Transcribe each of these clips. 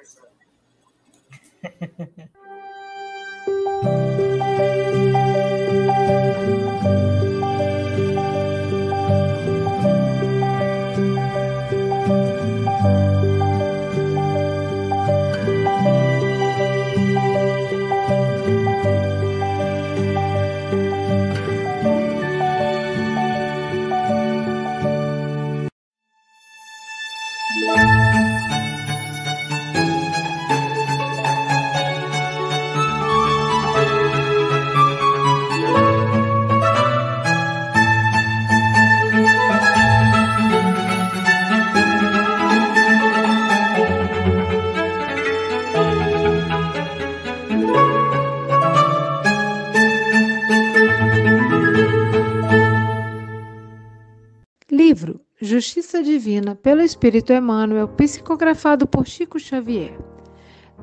yourself. Divina pelo Espírito Emmanuel, psicografado por Chico Xavier.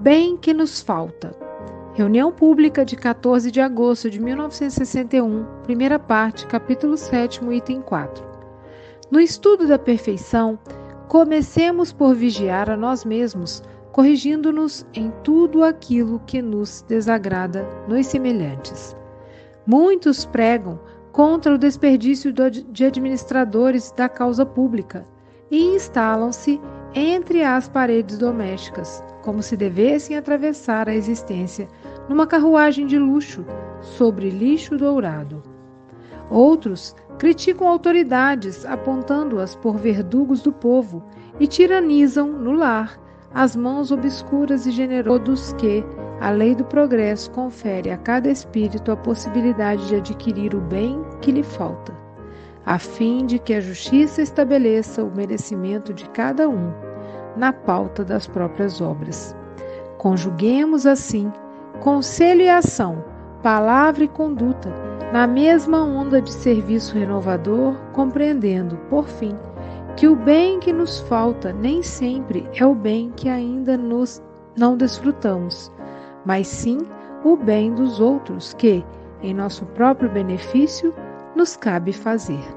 Bem que nos falta. Reunião pública de 14 de agosto de 1961, primeira parte, capítulo 7, item 4. No estudo da perfeição, comecemos por vigiar a nós mesmos, corrigindo-nos em tudo aquilo que nos desagrada nos semelhantes. Muitos pregam contra o desperdício de administradores da causa pública e instalam-se entre as paredes domésticas, como se devessem atravessar a existência numa carruagem de luxo sobre lixo dourado. Outros criticam autoridades, apontando-as por verdugos do povo e tiranizam no lar as mãos obscuras e generosas que, a lei do progresso confere a cada espírito a possibilidade de adquirir o bem que lhe falta, a fim de que a justiça estabeleça o merecimento de cada um na pauta das próprias obras. Conjuguemos assim conselho e ação, palavra e conduta na mesma onda de serviço renovador, compreendendo, por fim, que o bem que nos falta nem sempre é o bem que ainda nos não desfrutamos mas sim o bem dos outros que, em nosso próprio benefício, nos cabe fazer.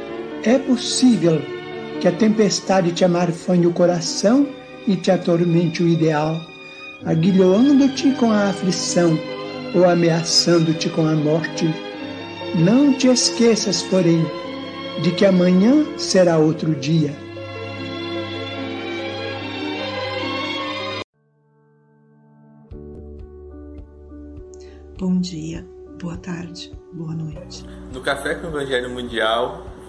é possível que a tempestade te amarfanhe o coração e te atormente o ideal, aguilhoando-te com a aflição ou ameaçando-te com a morte. Não te esqueças, porém, de que amanhã será outro dia Bom dia, boa tarde, boa noite. No Café com o Evangelho Mundial,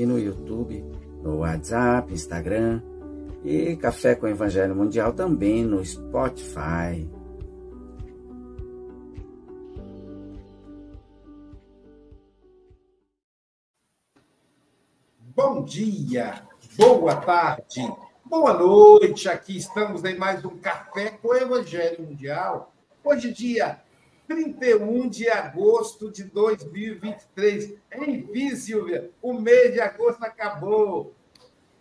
e no YouTube, no WhatsApp, Instagram e Café com Evangelho Mundial também no Spotify. Bom dia, boa tarde, boa noite. Aqui estamos em mais um Café com Evangelho Mundial. Hoje, dia 31 de agosto de 2023. Enfim, Silvia, o mês de agosto acabou.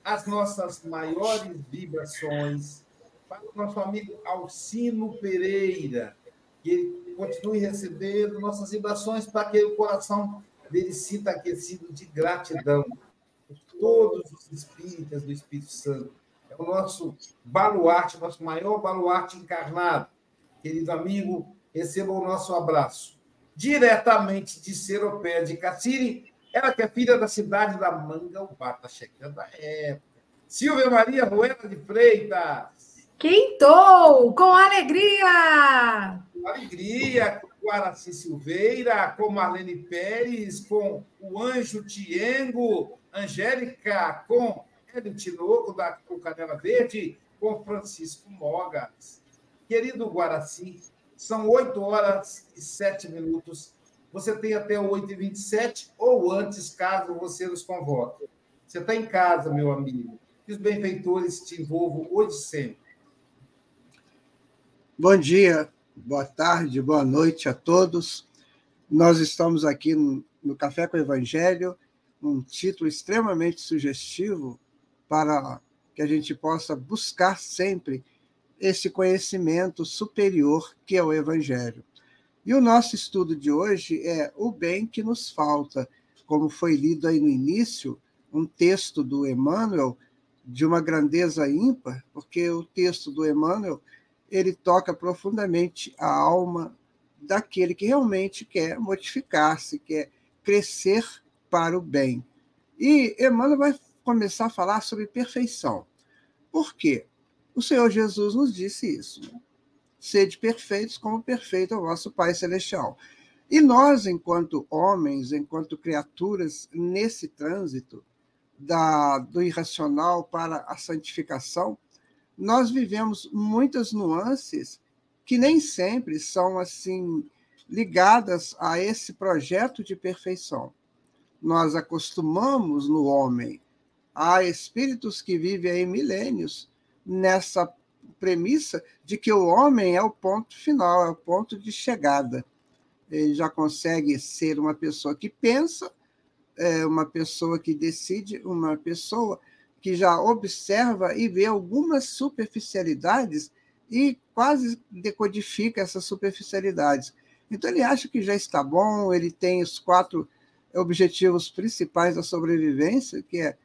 As nossas maiores vibrações para o nosso amigo Alcino Pereira, que ele continue recebendo nossas vibrações para que o coração dele sinta aquecido de gratidão por todos os espíritas do Espírito Santo. É o nosso baluarte, nosso maior baluarte encarnado. Querido amigo, receba o nosso abraço. Diretamente de Seropé de Cassiri, ela que é filha da cidade da Manga, o bar está chegando a época. Silvia Maria Rueda de Freitas. Quintou, com alegria! Com alegria, com Araci Silveira, com Marlene Pérez, com o Anjo Tiengo, Angélica, com Hélio Tinoco, da Canela Verde, com Francisco Mogas. Querido Guaraci, são 8 horas e 7 minutos. Você tem até 8h27 ou antes, caso você nos convoque. Você está em casa, meu amigo. Que os benfeitores te envolvam hoje e sempre. Bom dia, boa tarde, boa noite a todos. Nós estamos aqui no Café com o Evangelho, um título extremamente sugestivo para que a gente possa buscar sempre esse conhecimento superior que é o Evangelho. E o nosso estudo de hoje é O Bem que Nos Falta, como foi lido aí no início, um texto do Emmanuel de uma grandeza ímpar, porque o texto do Emmanuel ele toca profundamente a alma daquele que realmente quer modificar-se, quer crescer para o bem. E Emmanuel vai começar a falar sobre perfeição. Por quê? O Senhor Jesus nos disse isso. Né? Sede perfeitos, como perfeito é o vosso Pai Celestial. E nós, enquanto homens, enquanto criaturas, nesse trânsito da, do irracional para a santificação, nós vivemos muitas nuances que nem sempre são assim ligadas a esse projeto de perfeição. Nós acostumamos no homem a espíritos que vivem aí milênios nessa premissa de que o homem é o ponto final, é o ponto de chegada. Ele já consegue ser uma pessoa que pensa, é uma pessoa que decide, uma pessoa que já observa e vê algumas superficialidades e quase decodifica essas superficialidades. Então, ele acha que já está bom, ele tem os quatro objetivos principais da sobrevivência, que é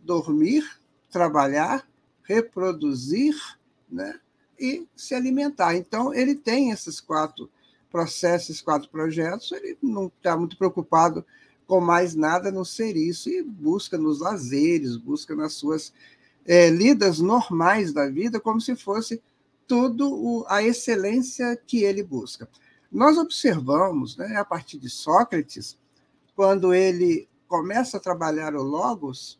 dormir, trabalhar, reproduzir né? e se alimentar. Então, ele tem esses quatro processos, esses quatro projetos, ele não está muito preocupado com mais nada a não ser isso, e busca nos lazeres, busca nas suas é, lidas normais da vida, como se fosse tudo o, a excelência que ele busca. Nós observamos, né, a partir de Sócrates, quando ele começa a trabalhar o Logos,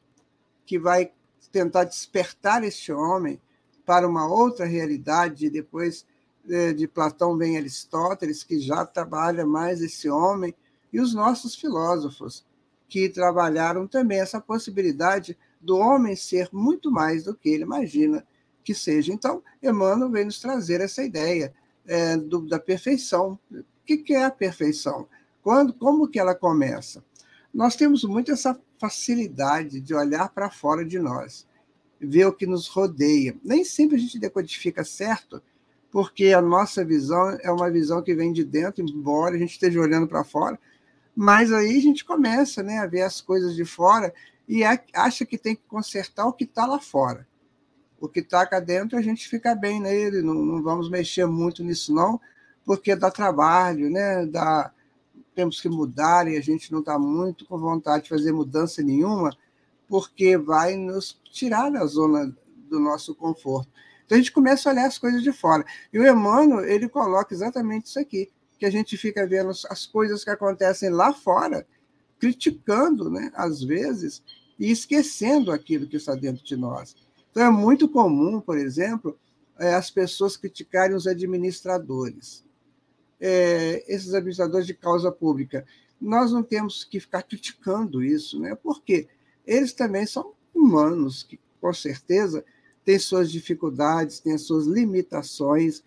que vai tentar despertar este homem para uma outra realidade. Depois é, de Platão vem Aristóteles, que já trabalha mais esse homem, e os nossos filósofos, que trabalharam também essa possibilidade do homem ser muito mais do que ele imagina que seja. Então, Emmanuel vem nos trazer essa ideia é, do, da perfeição. O que, que é a perfeição? Quando, como que ela começa? Nós temos muito essa facilidade de olhar para fora de nós, ver o que nos rodeia. Nem sempre a gente decodifica certo, porque a nossa visão é uma visão que vem de dentro, embora a gente esteja olhando para fora, mas aí a gente começa né, a ver as coisas de fora e acha que tem que consertar o que está lá fora. O que está cá dentro, a gente fica bem nele, não, não vamos mexer muito nisso, não, porque dá trabalho, né? dá, temos que mudar e a gente não está muito com vontade de fazer mudança nenhuma, porque vai nos tirar da zona do nosso conforto. Então a gente começa a olhar as coisas de fora. E o Emmanuel, ele coloca exatamente isso aqui, que a gente fica vendo as coisas que acontecem lá fora, criticando, né, às vezes, e esquecendo aquilo que está dentro de nós. Então é muito comum, por exemplo, é, as pessoas criticarem os administradores é, esses administradores de causa pública. Nós não temos que ficar criticando isso, né? porque eles também são humanos, que com certeza têm suas dificuldades, têm as suas limitações,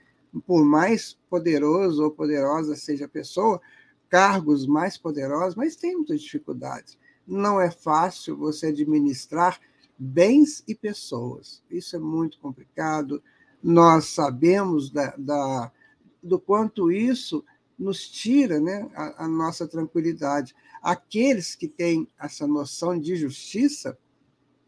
por mais poderoso ou poderosa seja a pessoa, cargos mais poderosos, mas tem muitas dificuldades. Não é fácil você administrar bens e pessoas. Isso é muito complicado. nós sabemos da, da do quanto isso nos tira né, a, a, nossa tranquilidade. Aqueles que têm essa noção de justiça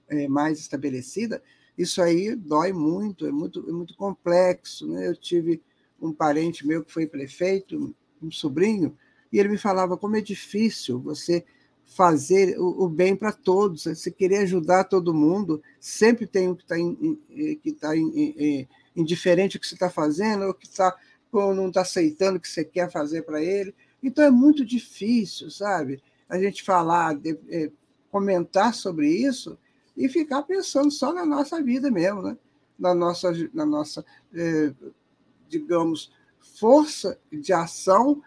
é, mais estabelecida, isso aí dói muito, é muito, é muito complexo. Né? Eu tive um parente meu que foi prefeito, um sobrinho, e ele me falava como é difícil você fazer o, o bem para todos, você querer ajudar todo mundo, sempre tem um que está que tá indiferente ao que você está fazendo, ou que tá, ou não está aceitando o que você quer fazer para ele. Então é muito difícil, sabe? A gente falar, de, é, comentar sobre isso e ficar pensando só na nossa vida mesmo, né? na nossa, na nossa é, digamos, força de ação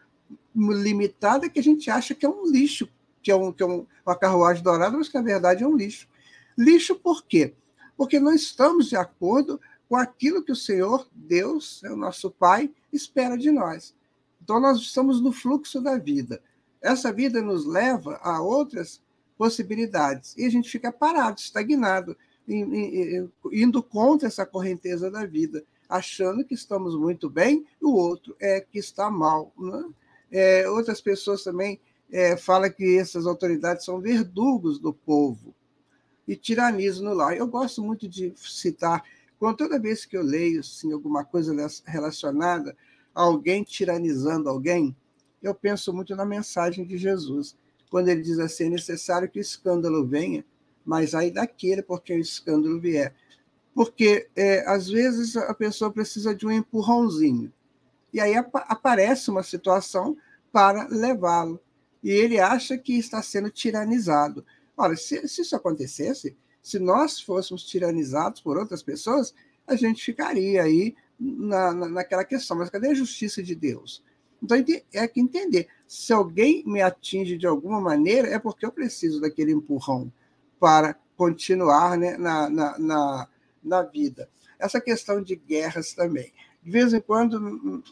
limitada que a gente acha que é um lixo, que é, um, que é um, uma carruagem dourada, mas que na verdade é um lixo. Lixo por quê? Porque não estamos de acordo com aquilo que o Senhor, Deus, né, o nosso Pai, espera de nós. Então, nós estamos no fluxo da vida. Essa vida nos leva a outras possibilidades e a gente fica parado, estagnado, indo contra essa correnteza da vida, achando que estamos muito bem e o outro é que está mal. Né? É, outras pessoas também é, falam que essas autoridades são verdugos do povo e tiranizam no lar. Eu gosto muito de citar, quando toda vez que eu leio assim, alguma coisa relacionada a alguém tiranizando alguém, eu penso muito na mensagem de Jesus, quando ele diz assim: é necessário que o escândalo venha, mas aí daquele porque o escândalo vier. Porque, é, às vezes, a pessoa precisa de um empurrãozinho. E aí ap aparece uma situação para levá-lo. E ele acha que está sendo tiranizado. Ora, se, se isso acontecesse, se nós fôssemos tiranizados por outras pessoas, a gente ficaria aí na, na, naquela questão. Mas cadê a justiça de Deus? Então é que entender. Se alguém me atinge de alguma maneira, é porque eu preciso daquele empurrão para continuar né, na, na, na, na vida. Essa questão de guerras também. De vez em quando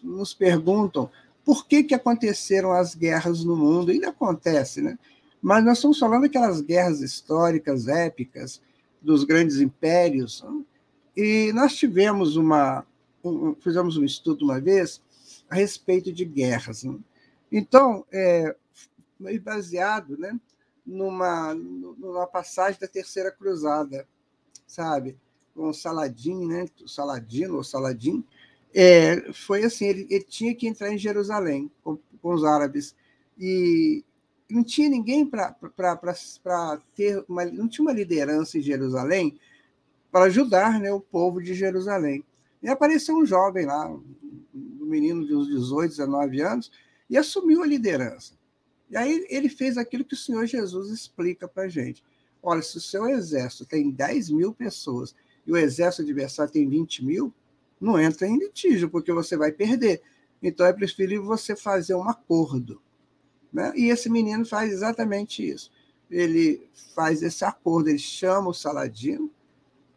nos perguntam por que, que aconteceram as guerras no mundo. Ainda acontece, né? Mas nós estamos falando daquelas guerras históricas, épicas, dos grandes impérios. Né? E nós tivemos uma. Um, fizemos um estudo uma vez a respeito de guerras. Né? Então, é, baseado né, numa, numa passagem da Terceira Cruzada, sabe? Com Saladin, né? Saladino ou Saladim, é, foi assim, ele, ele, tinha que entrar em Jerusalém com, com os árabes e não tinha ninguém para ter uma, não tinha uma liderança em Jerusalém para ajudar né, o povo de Jerusalém. E apareceu um jovem lá, um menino de uns 18, 19 anos, e assumiu a liderança. E aí ele fez aquilo que o Senhor Jesus explica para a gente. Olha, se o seu exército tem 10 mil pessoas e o exército adversário tem 20 mil, não entra em litígio, porque você vai perder. Então é preferível você fazer um acordo. Né? E esse menino faz exatamente isso. Ele faz esse acordo, ele chama o Saladino,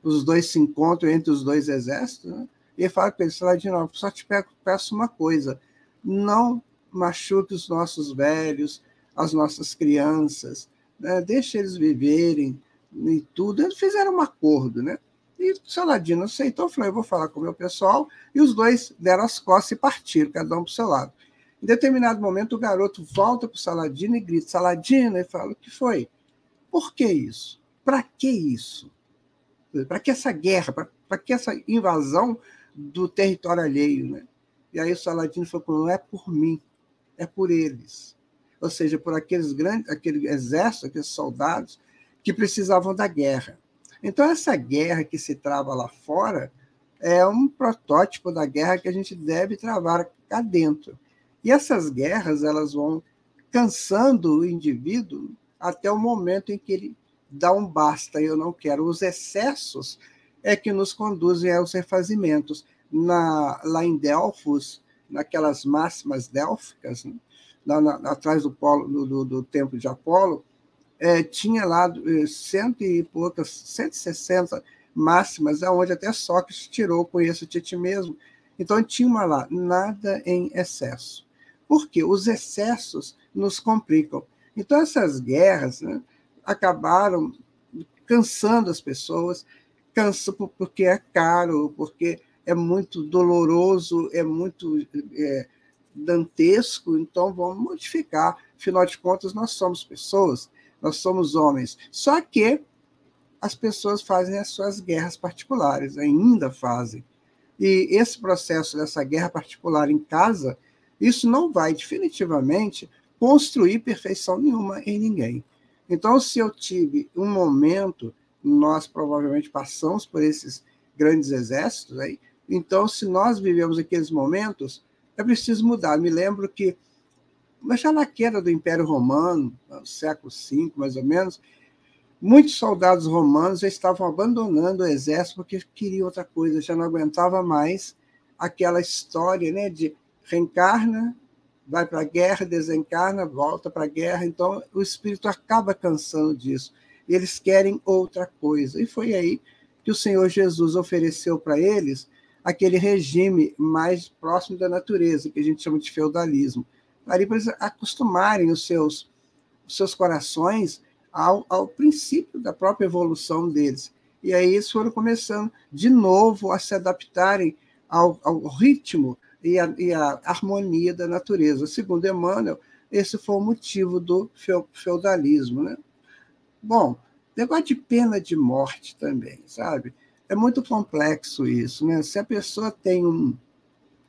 os dois se encontram entre os dois exércitos, né? e ele fala para ele, Saladino, só te peço uma coisa, não machuque os nossos velhos, as nossas crianças, né? deixa eles viverem e tudo. Eles fizeram um acordo, né? E Saladino aceitou, falou: eu vou falar com o meu pessoal, e os dois deram as costas e partiram, cada um para o seu lado. Em determinado momento, o garoto volta para o Saladino e grita: Saladino, e fala: o que foi? Por que isso? Para que isso? Para que essa guerra? Para que essa invasão do território alheio? Né? E aí o Saladino falou: não é por mim, é por eles. Ou seja, por aqueles grandes, aquele exército, aqueles soldados que precisavam da guerra. Então, essa guerra que se trava lá fora é um protótipo da guerra que a gente deve travar cá dentro. E essas guerras elas vão cansando o indivíduo até o momento em que ele dá um basta, eu não quero. Os excessos é que nos conduzem aos refazimentos. Na, lá em Delfos, naquelas máximas délficas, né? lá na, atrás do, polo, do, do, do templo de Apolo, é, tinha lá é, cento e poucas, 160 máximas, aonde até Sócrates tirou, conheço-te a ti mesmo. Então tinha uma lá, nada em excesso. Por quê? Os excessos nos complicam. Então essas guerras né, acabaram cansando as pessoas, cansa porque é caro, porque é muito doloroso, é muito é, dantesco, então vamos modificar. Afinal de contas, nós somos pessoas, nós somos homens. Só que as pessoas fazem as suas guerras particulares, ainda fazem. E esse processo dessa guerra particular em casa, isso não vai definitivamente construir perfeição nenhuma em ninguém. Então, se eu tive um momento, nós provavelmente passamos por esses grandes exércitos aí, então, se nós vivemos aqueles momentos, é preciso mudar. Me lembro que, já na queda do Império Romano, no século V, mais ou menos, muitos soldados romanos já estavam abandonando o exército porque queriam outra coisa, já não aguentava mais aquela história né, de reencarna, vai para a guerra, desencarna, volta para a guerra. Então, o espírito acaba cansando disso. Eles querem outra coisa. E foi aí que o Senhor Jesus ofereceu para eles aquele regime mais próximo da natureza, que a gente chama de feudalismo. Ali para eles acostumarem os seus, os seus corações ao, ao princípio da própria evolução deles. E aí eles foram começando de novo a se adaptarem ao, ao ritmo e a, e a harmonia da natureza. Segundo Emmanuel, esse foi o motivo do feudalismo. Né? Bom, negócio de pena de morte também, sabe? É muito complexo isso. Né? Se a pessoa tem um,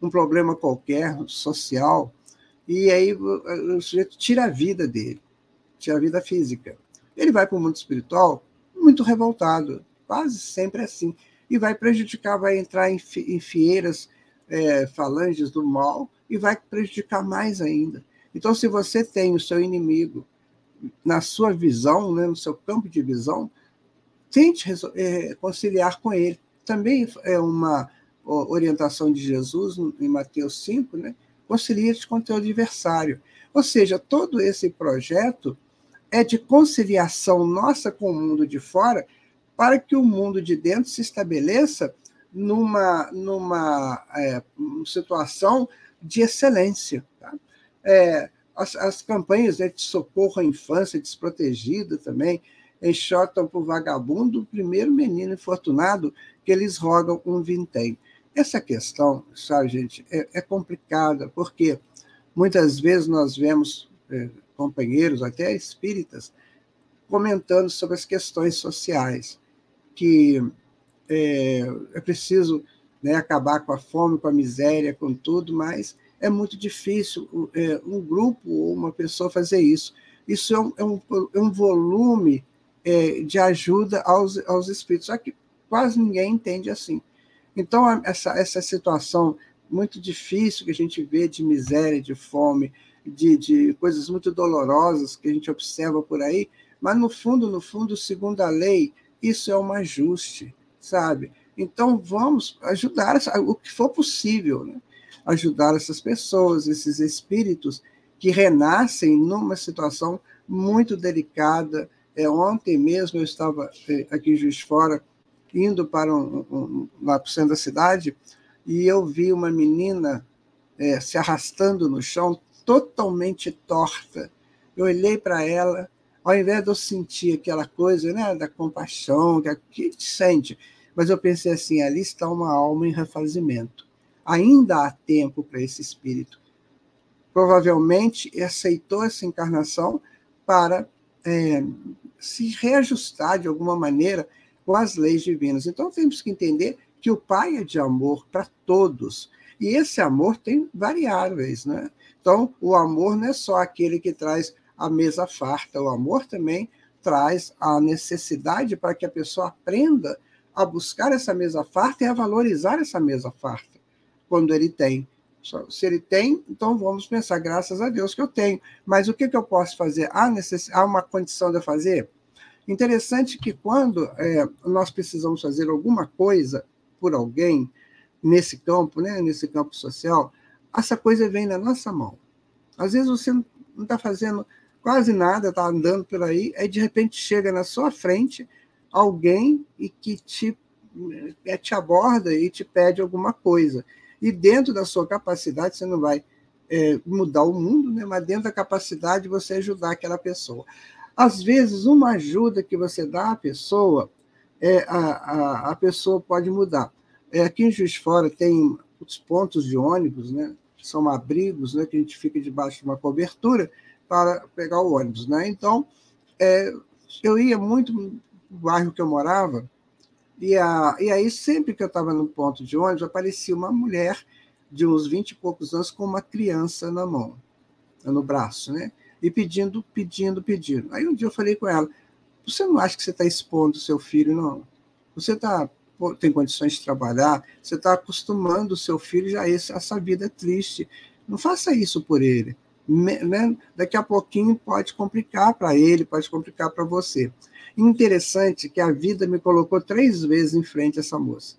um problema qualquer social, e aí o sujeito tira a vida dele, tira a vida física. Ele vai para o mundo espiritual muito revoltado, quase sempre assim, e vai prejudicar, vai entrar em, fieiras é, falanges do mal e vai prejudicar mais ainda. Então, se você tem o seu inimigo na sua visão, né, no seu campo de visão, tente é, conciliar com ele. Também é uma orientação de Jesus em Mateus 5, né? Concilia-te com teu adversário. Ou seja, todo esse projeto é de conciliação nossa com o mundo de fora, para que o mundo de dentro se estabeleça numa, numa é, situação de excelência. Tá? É, as, as, campanhas né, de socorro à infância desprotegida também enxotam para o vagabundo o primeiro menino infortunado que eles rogam um vintém. Essa questão, sabe, gente, é, é complicada, porque muitas vezes nós vemos é, companheiros, até espíritas, comentando sobre as questões sociais, que é, é preciso né, acabar com a fome, com a miséria, com tudo, mas é muito difícil é, um grupo ou uma pessoa fazer isso. Isso é um, é um, é um volume é, de ajuda aos, aos espíritos, só que quase ninguém entende assim. Então, essa, essa situação muito difícil que a gente vê de miséria, de fome, de, de coisas muito dolorosas que a gente observa por aí, mas no fundo, no fundo, segundo a lei, isso é um ajuste sabe? Então, vamos ajudar o que for possível, né? ajudar essas pessoas, esses espíritos que renascem numa situação muito delicada. É, ontem mesmo eu estava é, aqui em Juiz Fora, indo para um, um, lá para o centro da cidade, e eu vi uma menina é, se arrastando no chão, totalmente torta. Eu olhei para ela, ao invés de eu sentir aquela coisa né, da compaixão, que a gente sente, mas eu pensei assim: ali está uma alma em refazimento. Ainda há tempo para esse espírito. Provavelmente aceitou essa encarnação para é, se reajustar de alguma maneira com as leis divinas. Então temos que entender que o Pai é de amor para todos. E esse amor tem variáveis, né? Então, o amor não é só aquele que traz a mesa farta, o amor também traz a necessidade para que a pessoa aprenda a buscar essa mesa farta e a valorizar essa mesa farta, quando ele tem. Se ele tem, então vamos pensar, graças a Deus que eu tenho. Mas o que, que eu posso fazer? Há, necess... Há uma condição de eu fazer? Interessante que quando é, nós precisamos fazer alguma coisa por alguém, nesse campo, né, nesse campo social, essa coisa vem na nossa mão. Às vezes você não está fazendo quase nada, está andando por aí, aí de repente chega na sua frente alguém e que te, é, te aborda e te pede alguma coisa. E dentro da sua capacidade, você não vai é, mudar o mundo, né? mas dentro da capacidade de você ajudar aquela pessoa. Às vezes, uma ajuda que você dá à pessoa, é, a, a, a pessoa pode mudar. É, aqui em Juiz Fora tem os pontos de ônibus, né? São abrigos, né? Que a gente fica debaixo de uma cobertura para pegar o ônibus, né? Então, é, eu ia muito no bairro que eu morava, e, a, e aí sempre que eu estava no ponto de ônibus, aparecia uma mulher de uns 20 e poucos anos com uma criança na mão, no braço, né? E pedindo, pedindo, pedindo. Aí um dia eu falei com ela, você não acha que você está expondo o seu filho, não? Você tá, tem condições de trabalhar, você está acostumando o seu filho já a essa vida triste. Não faça isso por ele. Né? Daqui a pouquinho pode complicar para ele, pode complicar para você. Interessante que a vida me colocou três vezes em frente a essa moça.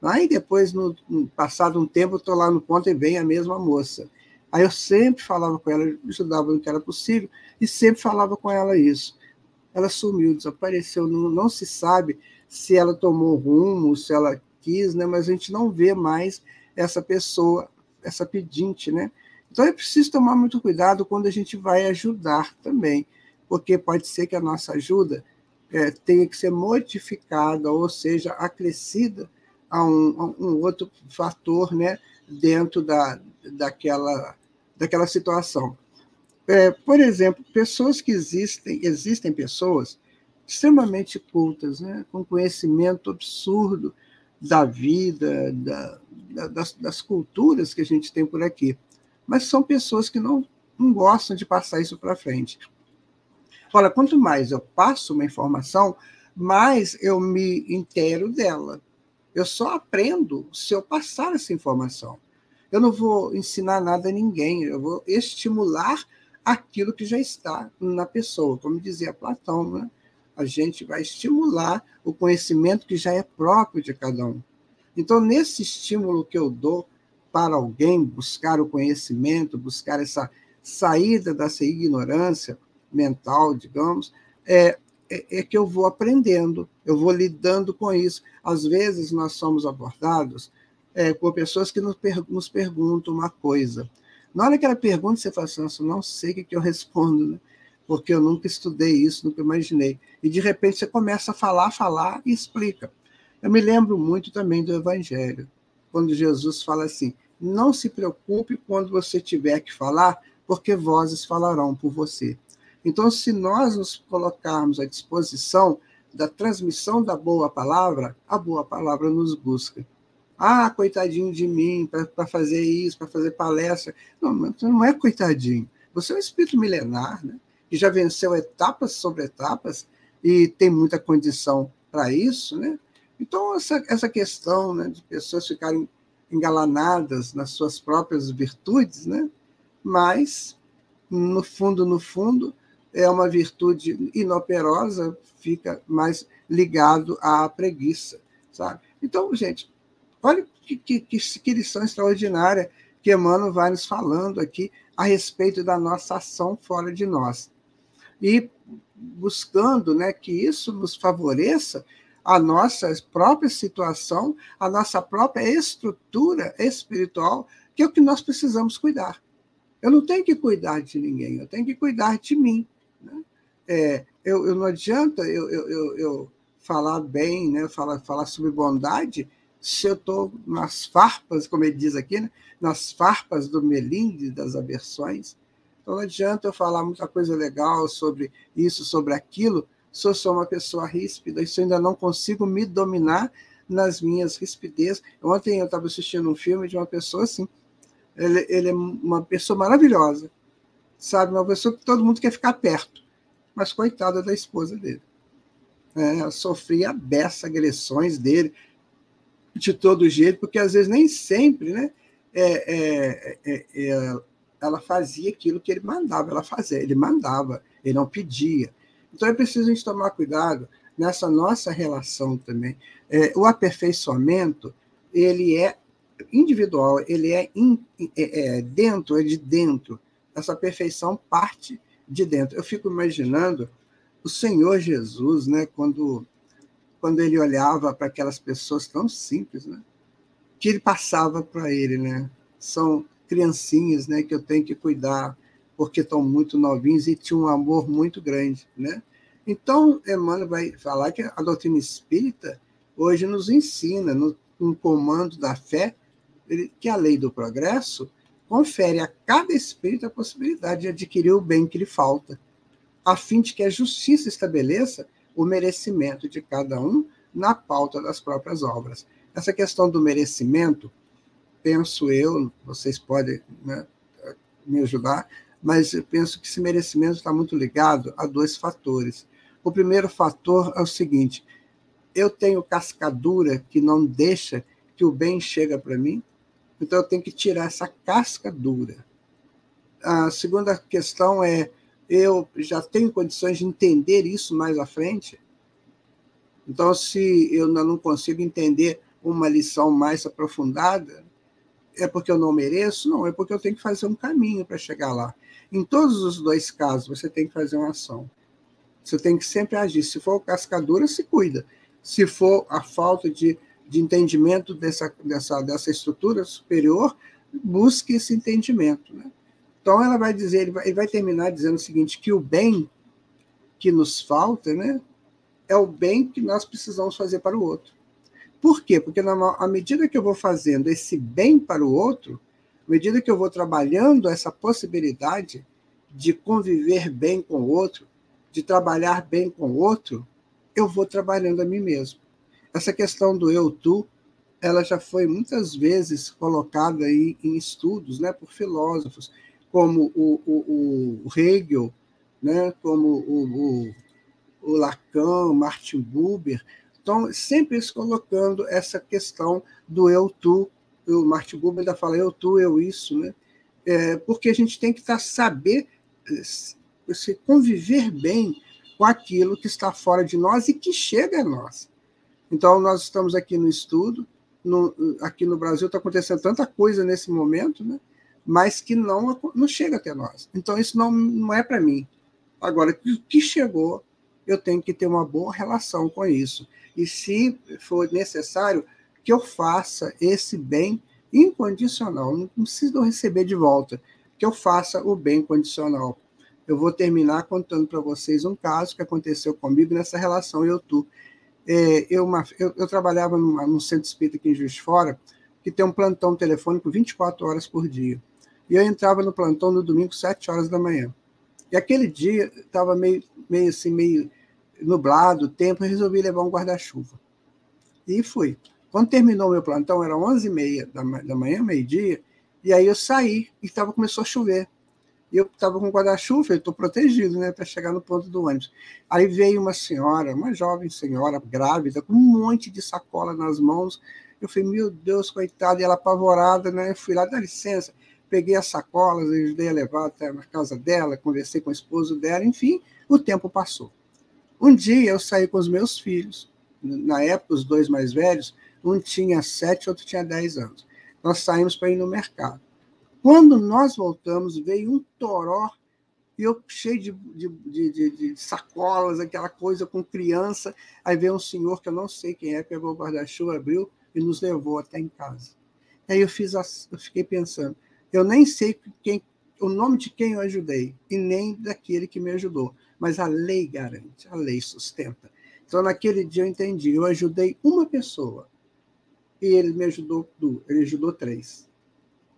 Aí depois, no, passado um tempo, estou lá no ponto e vem a mesma moça. Aí eu sempre falava com ela, ajudava no que era possível, e sempre falava com ela isso. Ela sumiu, desapareceu, não, não se sabe se ela tomou rumo, se ela quis, né? mas a gente não vê mais essa pessoa, essa pedinte, né? Então é preciso tomar muito cuidado quando a gente vai ajudar também, porque pode ser que a nossa ajuda é, tenha que ser modificada, ou seja, acrescida a um, a um outro fator né, dentro da, daquela, daquela situação. É, por exemplo, pessoas que existem, existem pessoas extremamente cultas, né, com conhecimento absurdo da vida, da, da, das, das, culturas que a gente tem por aqui, mas são pessoas que não, não gostam de passar isso para frente. Olha, quanto mais eu passo uma informação, mais eu me intero dela. Eu só aprendo se eu passar essa informação. Eu não vou ensinar nada a ninguém, eu vou estimular aquilo que já está na pessoa, como dizia Platão, né? A gente vai estimular o conhecimento que já é próprio de cada um. Então, nesse estímulo que eu dou para alguém buscar o conhecimento, buscar essa saída dessa ignorância, mental, digamos, é, é, é, que eu vou aprendendo, eu vou lidando com isso. Às vezes nós somos abordados é, por pessoas que nos, per nos, perguntam uma coisa. Na hora que ela pergunta, você fala assim, eu não sei o que, que eu respondo, né? porque eu nunca estudei isso, nunca imaginei. E de repente você começa a falar, falar e explica. Eu me lembro muito também do Evangelho, quando Jesus fala assim: não se preocupe quando você tiver que falar, porque vozes falarão por você. Então, se nós nos colocarmos à disposição da transmissão da boa palavra, a boa palavra nos busca. Ah, coitadinho de mim, para fazer isso, para fazer palestra. Não, não é coitadinho. Você é um espírito milenar, né? que já venceu etapas sobre etapas e tem muita condição para isso. Né? Então, essa, essa questão né, de pessoas ficarem engalanadas nas suas próprias virtudes, né? mas, no fundo, no fundo, é uma virtude inoperosa, fica mais ligado à preguiça, sabe? Então, gente, olha que, que, que lição extraordinária que Emmanuel vai nos falando aqui a respeito da nossa ação fora de nós. E buscando né, que isso nos favoreça a nossa própria situação, a nossa própria estrutura espiritual, que é o que nós precisamos cuidar. Eu não tenho que cuidar de ninguém, eu tenho que cuidar de mim. Né? É, eu, eu, não adianta eu, eu, eu, falar bem, né? falar, falar sobre bondade, se eu estou nas farpas, como ele diz aqui, né? nas farpas do melindre das aversões. Então não adianta eu falar muita coisa legal sobre isso, sobre aquilo, sou uma pessoa ríspida, eu ainda não consigo me dominar nas minhas rispidez. Ontem eu estava assistindo um filme de uma pessoa assim, ele, ele é uma pessoa maravilhosa, sabe? Uma pessoa que todo mundo quer ficar perto. Mas coitada da esposa dele. É, ela sofria beça, agressões dele, de todo jeito, porque às vezes nem sempre né, é, é, é, é, ela fazia aquilo que ele mandava ela fazer. Ele mandava, ele não pedia. Então é preciso a gente tomar cuidado nessa nossa relação também. É, o aperfeiçoamento, ele é individual, ele é, in, é, é dentro, é de dentro essa perfeição parte de dentro. Eu fico imaginando o Senhor Jesus, né, quando, quando ele olhava para aquelas pessoas tão simples, né, que ele passava para ele, né? São criancinhas, né, que eu tenho que cuidar porque estão muito novinhos e tinham um amor muito grande, né? Então, Emmanuel vai falar que a doutrina espírita hoje nos ensina, nos, um comando da fé, que a lei do progresso confere a cada espírito a possibilidade de adquirir o bem que lhe falta, a fim de que a justiça estabeleça o merecimento de cada um na pauta das próprias obras. Essa questão do merecimento, penso eu, vocês podem né, me ajudar, mas eu penso que esse merecimento está muito ligado a dois fatores. O primeiro fator é o seguinte: eu tenho cascadura que não deixa que o bem chega para mim, então eu tenho que tirar essa casca dura. A segunda questão é eu já tenho condições de entender isso mais à frente. Então, se eu não consigo entender uma lição mais aprofundada, é porque eu não mereço? Não, é porque eu tenho que fazer um caminho para chegar lá. Em todos os dois casos, você tem que fazer uma ação. Você tem que sempre agir. Se for cascadura, se cuida. Se for a falta de, de entendimento dessa, dessa, dessa estrutura superior, busque esse entendimento. Né? Então, ela vai dizer, ele vai, ele vai terminar dizendo o seguinte: que o bem que nos falta né, é o bem que nós precisamos fazer para o outro. Por quê? Porque na, à medida que eu vou fazendo esse bem para o outro, à medida que eu vou trabalhando essa possibilidade de conviver bem com o outro, de trabalhar bem com o outro, eu vou trabalhando a mim mesmo. Essa questão do eu, tu, ela já foi muitas vezes colocada aí em estudos né, por filósofos, como o, o, o Hegel, né, como o, o, o Lacan, Martin Buber, então, sempre colocando essa questão do eu, tu. O Martin Buber ainda fala eu, tu, eu, isso, né? É, porque a gente tem que tá, saber se conviver bem com aquilo que está fora de nós e que chega a nós. Então, nós estamos aqui no estudo, no, aqui no Brasil está acontecendo tanta coisa nesse momento, né? mas que não, não chega até nós. Então, isso não, não é para mim. Agora, o que chegou, eu tenho que ter uma boa relação com isso e, se for necessário, que eu faça esse bem incondicional. Não preciso receber de volta, que eu faça o bem condicional. Eu vou terminar contando para vocês um caso que aconteceu comigo nessa relação eu-tu. É, eu, eu, eu, trabalhava numa, num centro espírita aqui em Juiz de Fora, que tem um plantão telefônico 24 horas por dia. E eu entrava no plantão no domingo, 7 horas da manhã. E aquele dia estava meio, meio assim, meio nublado o tempo, eu resolvi levar um guarda-chuva. E fui. Quando terminou meu plantão, era 11h30 da, manhã, meio-dia, e aí eu saí e tava, começou a chover. E eu estava com guarda-chuva, eu estou protegido, né, para chegar no ponto do ônibus. Aí veio uma senhora, uma jovem senhora, grávida, com um monte de sacola nas mãos. Eu falei, meu Deus, coitada, e ela apavorada, né? Eu fui lá, dá licença. Peguei as sacolas, ajudei a levar até a casa dela, conversei com o esposo dela, enfim, o tempo passou. Um dia eu saí com os meus filhos, na época os dois mais velhos, um tinha sete, outro tinha dez anos. Nós saímos para ir no mercado. Quando nós voltamos, veio um toró e eu cheio de, de, de, de, sacolas, aquela coisa com criança. Aí veio um senhor que eu não sei quem é, pegou o guarda-chuva, abriu e nos levou até em casa. Aí eu fiz, eu fiquei pensando, eu nem sei quem, o nome de quem eu ajudei e nem daquele que me ajudou mas a lei garante, a lei sustenta. Então, naquele dia eu entendi, eu ajudei uma pessoa e ele me ajudou ele ajudou três.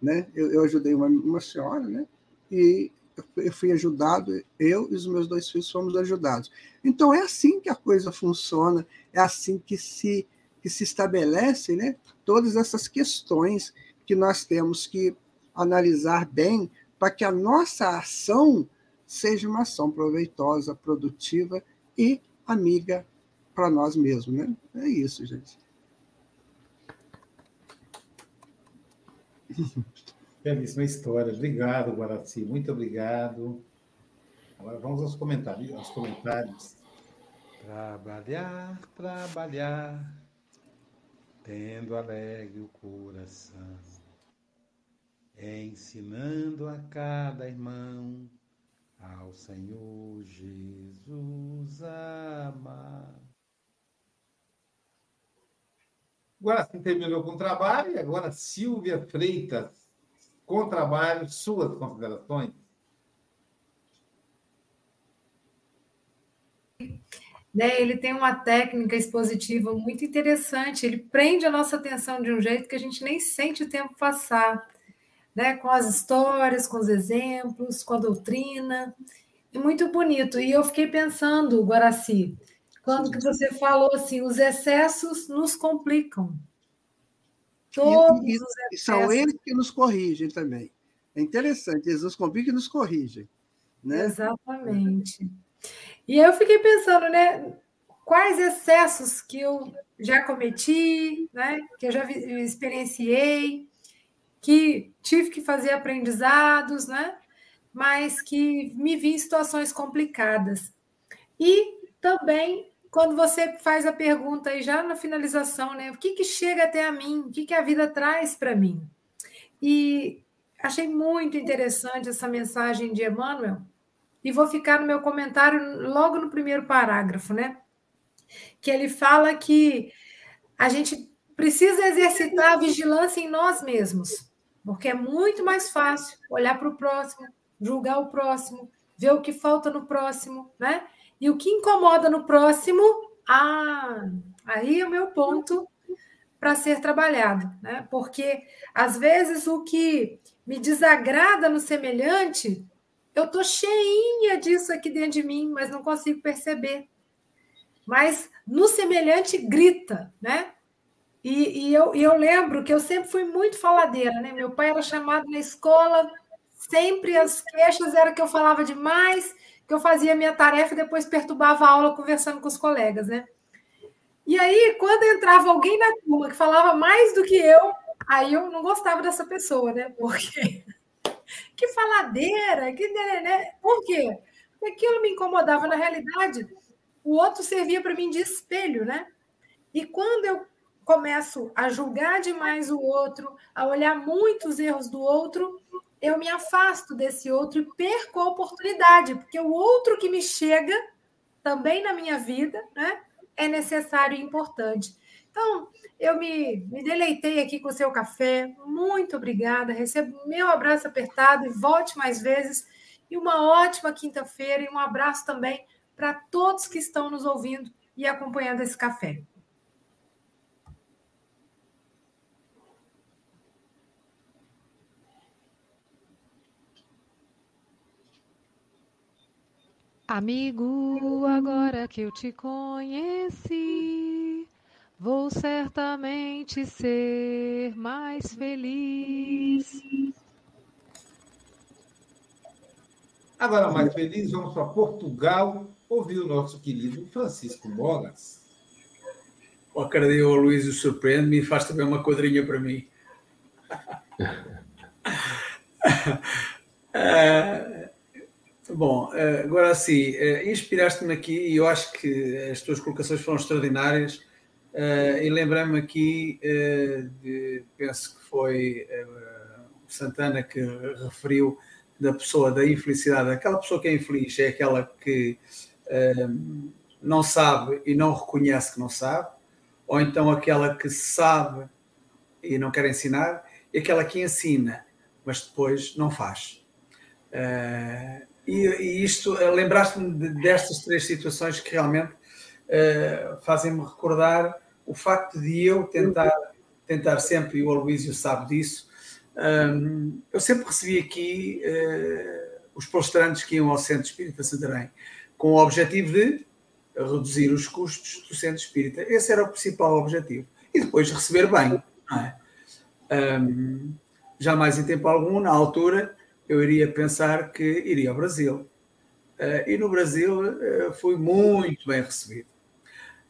Né? Eu, eu ajudei uma, uma senhora, né? E eu fui ajudado, eu e os meus dois filhos fomos ajudados. Então é assim que a coisa funciona, é assim que se que se estabelece, né? Todas essas questões que nós temos que analisar bem para que a nossa ação seja uma ação proveitosa, produtiva e amiga para nós mesmos. Né? É isso, gente. Belíssima história. Obrigado, Guaraci. Muito obrigado. Agora vamos aos comentários. Aos comentários. Trabalhar, trabalhar, tendo alegre o coração, ensinando a cada irmão ao Senhor Jesus amar. Agora sim terminou com trabalho, e agora Silvia Freitas, com trabalho, suas considerações. né? Ele tem uma técnica expositiva muito interessante, ele prende a nossa atenção de um jeito que a gente nem sente o tempo passar, né? Com as histórias, com os exemplos, com a doutrina. E muito bonito. E eu fiquei pensando, Guaraci, quando que você falou assim, os excessos nos complicam. Todos e, e, os excessos. E são eles que nos corrigem também. É interessante, eles nos complicam e nos corrigem. Né? Exatamente. E eu fiquei pensando, né? Quais excessos que eu já cometi, né? Que eu já experienciei, que tive que fazer aprendizados, né? Mas que me vi em situações complicadas. E também quando você faz a pergunta aí já na finalização, né? O que, que chega até a mim? O que, que a vida traz para mim? E achei muito interessante essa mensagem de Emmanuel, e vou ficar no meu comentário logo no primeiro parágrafo, né? Que ele fala que a gente precisa exercitar a vigilância em nós mesmos, porque é muito mais fácil olhar para o próximo, julgar o próximo, ver o que falta no próximo, né? E o que incomoda no próximo, ah, aí é o meu ponto para ser trabalhado, né? Porque às vezes o que me desagrada no semelhante eu tô cheinha disso aqui dentro de mim, mas não consigo perceber. Mas no semelhante grita, né? E, e eu, e eu lembro que eu sempre fui muito faladeira, né? Meu pai era chamado na escola, sempre as queixas eram que eu falava demais, que eu fazia minha tarefa e depois perturbava a aula conversando com os colegas, né? E aí, quando entrava alguém na turma que falava mais do que eu, aí eu não gostava dessa pessoa, né? Porque que faladeira, que né? Por quê? Porque aquilo me incomodava na realidade. O outro servia para mim de espelho, né? E quando eu começo a julgar demais o outro, a olhar muitos erros do outro, eu me afasto desse outro e perco a oportunidade, porque o outro que me chega também na minha vida, né, é necessário e importante. Então, eu me, me deleitei aqui com o seu café. Muito obrigada. Recebo meu abraço apertado e volte mais vezes. E uma ótima quinta-feira e um abraço também para todos que estão nos ouvindo e acompanhando esse café. Amigo, agora que eu te conheci, Vou certamente ser mais feliz. Agora, mais feliz, vamos para Portugal ouvir o nosso querido Francisco Mogas. O Cardeal Luís o surpreende-me e faz também uma quadrinha para mim. uh, bom, uh, agora sim, uh, inspiraste-me aqui e eu acho que as tuas colocações foram extraordinárias Uh, e lembrei-me aqui, de, penso que foi Santana que referiu da pessoa da infelicidade. Aquela pessoa que é infeliz é aquela que não sabe e não reconhece que não sabe, ou então aquela que sabe e não quer ensinar, e aquela que ensina, mas depois não faz. E, e, isto, lembraste-me destas três situações que realmente fazem-me recordar o facto de eu tentar, tentar sempre, e o Aloísio sabe disso, um, eu sempre recebi aqui uh, os palestrantes que iam ao Centro Espírita Santarém com o objetivo de reduzir os custos do Centro Espírita. Esse era o principal objetivo. E depois receber bem. É? Um, jamais em tempo algum, na altura, eu iria pensar que iria ao Brasil. Uh, e no Brasil uh, fui muito bem recebido.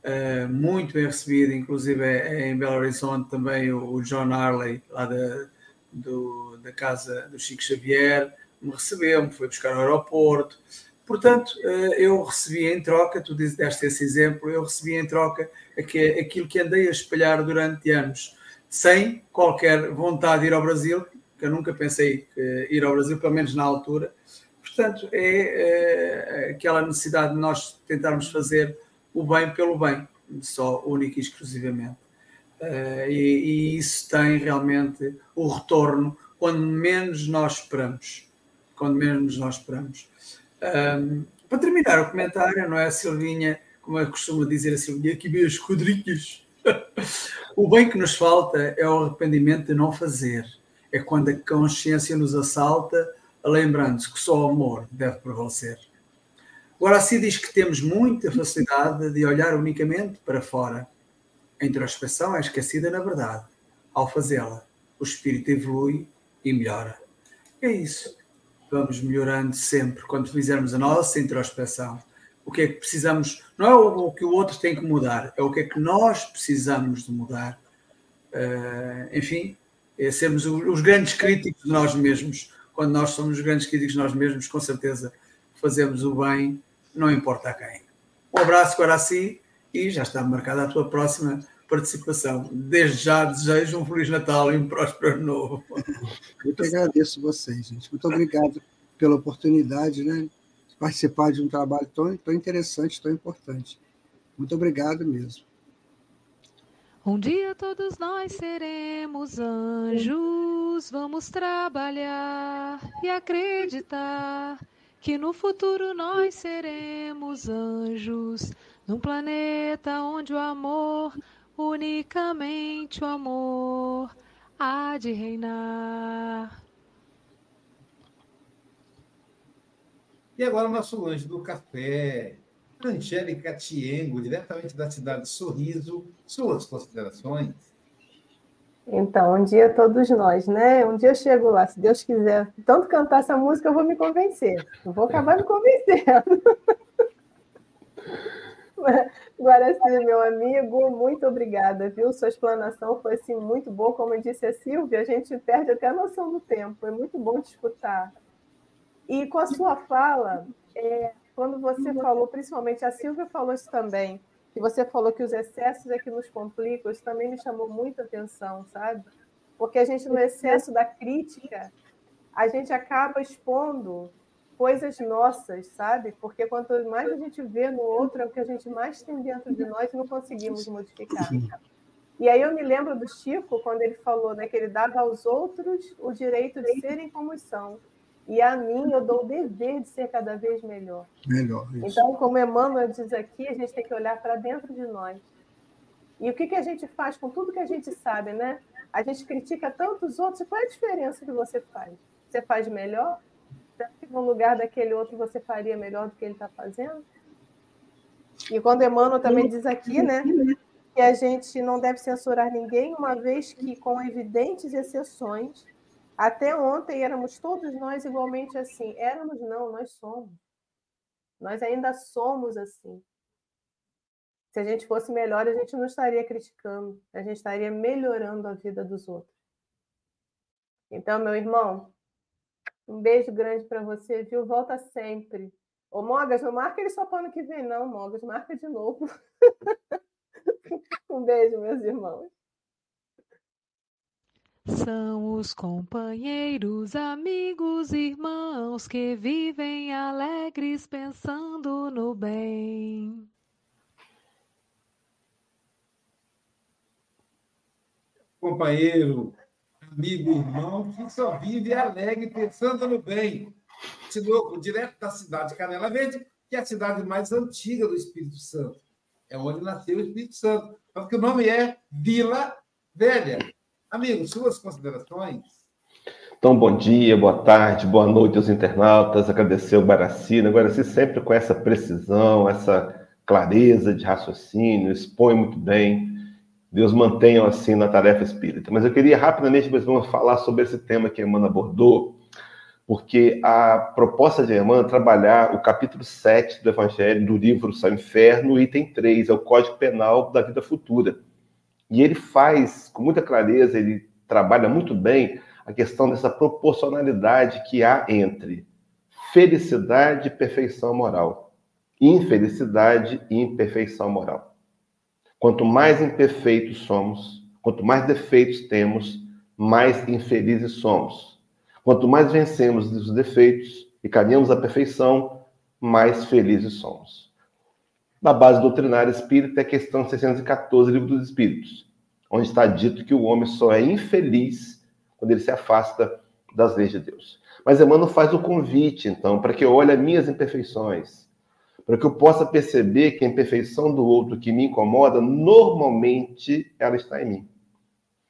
Uh, muito bem recebido, inclusive em Belo Horizonte também o, John Harley, lá da, do, da casa do Chico Xavier, me recebeu, me foi buscar ao aeroporto. Portanto, eu recebi em troca, tu deste esse exemplo, eu recebi em troca aquilo que andei a espalhar durante anos, sem qualquer vontade de ir ao Brasil, que eu nunca pensei ir ao Brasil, pelo menos na altura. Portanto, é, é aquela necessidade de nós tentarmos fazer o bem pelo bem, só único e exclusivamente. Uh, e, e, isso tem realmente o retorno quando menos nós esperamos. Quando menos nós esperamos. Um, para terminar o comentário, não é, Silvinha? como que costuma dizer assim, e aqui meus quadrinhos. o bem que nos falta é o arrependimento de não fazer. É quando a consciência nos assalta, lembrando-se que só o amor deve prevalecer. Agora, assim diz que temos muita facilidade de olhar unicamente para fora. A introspeção é esquecida na verdade. Ao fazê-la, o espírito evolui e melhora. É isso. Vamos melhorando sempre quando fizermos a nossa introspeção. O que é que precisamos, não é o que o outro tem que mudar, é o que é que nós precisamos de mudar. Uh, enfim, é sermos os grandes críticos de nós mesmos. Quando nós somos os grandes críticos de nós mesmos, com certeza fazemos o bem, não importa a quem. Um abraço, Guaraci, e já está marcada a tua próxima participação. Desde já desejo um Feliz Natal e um próspero ano novo. Que agradeço vocês, gente. Muito obrigado pela oportunidade, né? De participar de um trabalho tão, tão interessante, tão importante. Muito obrigado mesmo. Um dia todos nós seremos anjos, vamos trabalhar e acreditar que no futuro nós seremos anjos, num planeta onde o amor unicamente o amor há de reinar. E agora o nosso anjo do café, Angélica Tiengo, diretamente da cidade de Sorriso, suas considerações. Então, um dia todos nós, né? Um dia eu chego lá, se Deus quiser, tanto cantar essa música, eu vou me convencer. Eu vou acabar me convencendo. Guaraci, meu amigo, muito obrigada, viu? Sua explanação foi assim, muito boa. Como disse a Silvia, a gente perde até a noção do tempo. É muito bom te escutar. E com a sua fala, é, quando você falou, principalmente a Silvia falou isso também, que você falou que os excessos é que nos complicam, isso também me chamou muita atenção, sabe? Porque a gente, no excesso da crítica, a gente acaba expondo coisas nossas, sabe? Porque quanto mais a gente vê no outro, é o que a gente mais tem dentro de nós e não conseguimos modificar. E aí eu me lembro do Chico, quando ele falou né, que ele dava aos outros o direito de serem como são. E a mim eu dou o dever de ser cada vez melhor. Melhor. Isso. Então, como Emmanuel diz aqui, a gente tem que olhar para dentro de nós. E o que, que a gente faz com tudo que a gente sabe, né? A gente critica tantos outros, e qual é a diferença que você faz? Você faz melhor? Que no lugar daquele outro você faria melhor do que ele está fazendo? E quando Emmanuel também diz aqui, né, que a gente não deve censurar ninguém, uma vez que, com evidentes exceções, até ontem éramos todos nós igualmente assim. Éramos, não, nós somos. Nós ainda somos assim. Se a gente fosse melhor, a gente não estaria criticando, a gente estaria melhorando a vida dos outros. Então, meu irmão, um beijo grande para você, viu? Volta sempre. Ô, Mogas, não marca ele só para ano que vem, não, Mogas. Marca de novo. um beijo, meus irmãos. São os companheiros, amigos, irmãos que vivem alegres pensando no bem. Companheiro, amigo, irmão, que só vive alegre, pensando no bem. Esse louco, direto da cidade de Canela Verde, que é a cidade mais antiga do Espírito Santo. É onde nasceu o Espírito Santo. Porque o nome é Vila Velha. Amigo, suas considerações? Então, bom dia, boa tarde, boa noite aos internautas. Agradecer o Baracina. Guaraci sempre com essa precisão, essa clareza de raciocínio, expõe muito bem. Deus mantenha assim na tarefa espírita. Mas eu queria rapidamente mesmo falar sobre esse tema que a Emmanuel abordou, porque a proposta de Emmanuel é trabalhar o capítulo 7 do Evangelho do livro São Inferno, item 3, é o Código Penal da Vida Futura. E ele faz com muita clareza, ele trabalha muito bem a questão dessa proporcionalidade que há entre felicidade e perfeição moral, infelicidade e imperfeição moral. Quanto mais imperfeitos somos, quanto mais defeitos temos, mais infelizes somos. Quanto mais vencemos os defeitos e caminhamos à perfeição, mais felizes somos. Na base doutrinária espírita é a questão 614, livro dos Espíritos, onde está dito que o homem só é infeliz quando ele se afasta das leis de Deus. Mas Emmanuel faz o convite, então, para que eu olhe as minhas imperfeições, para que eu possa perceber que a imperfeição do outro que me incomoda, normalmente ela está em mim.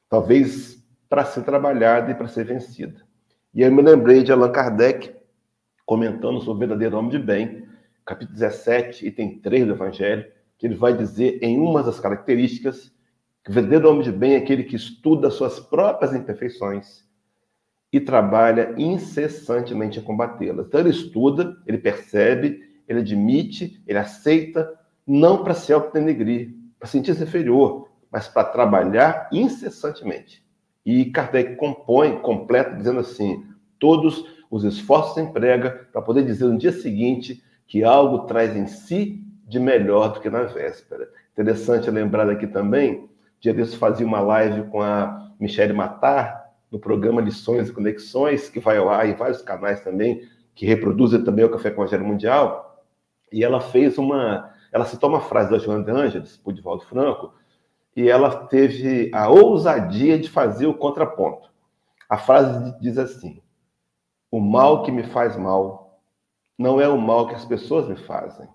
Talvez para ser trabalhada e para ser vencida. E aí eu me lembrei de Allan Kardec comentando sobre o verdadeiro homem de bem, capítulo 17, item 3 do Evangelho, que ele vai dizer em uma das características que o verdadeiro homem de bem é aquele que estuda suas próprias imperfeições e trabalha incessantemente a combatê-las. Então ele estuda, ele percebe, ele admite, ele aceita, não para se auto-denegrir, para sentir-se inferior, mas para trabalhar incessantemente. E Kardec compõe, completa, dizendo assim: todos os esforços emprega para poder dizer no dia seguinte que algo traz em si de melhor do que na véspera. Interessante lembrar aqui também, dia desses fazia uma live com a Michelle Matar, no programa Lições e Conexões, que vai ao ar em vários canais também, que reproduzem também o Café com Evangelho Mundial, e ela fez uma, ela citou uma frase da Joana de Ângeles, por Divaldo Franco, e ela teve a ousadia de fazer o contraponto. A frase diz assim: O mal que me faz mal não é o mal que as pessoas me fazem.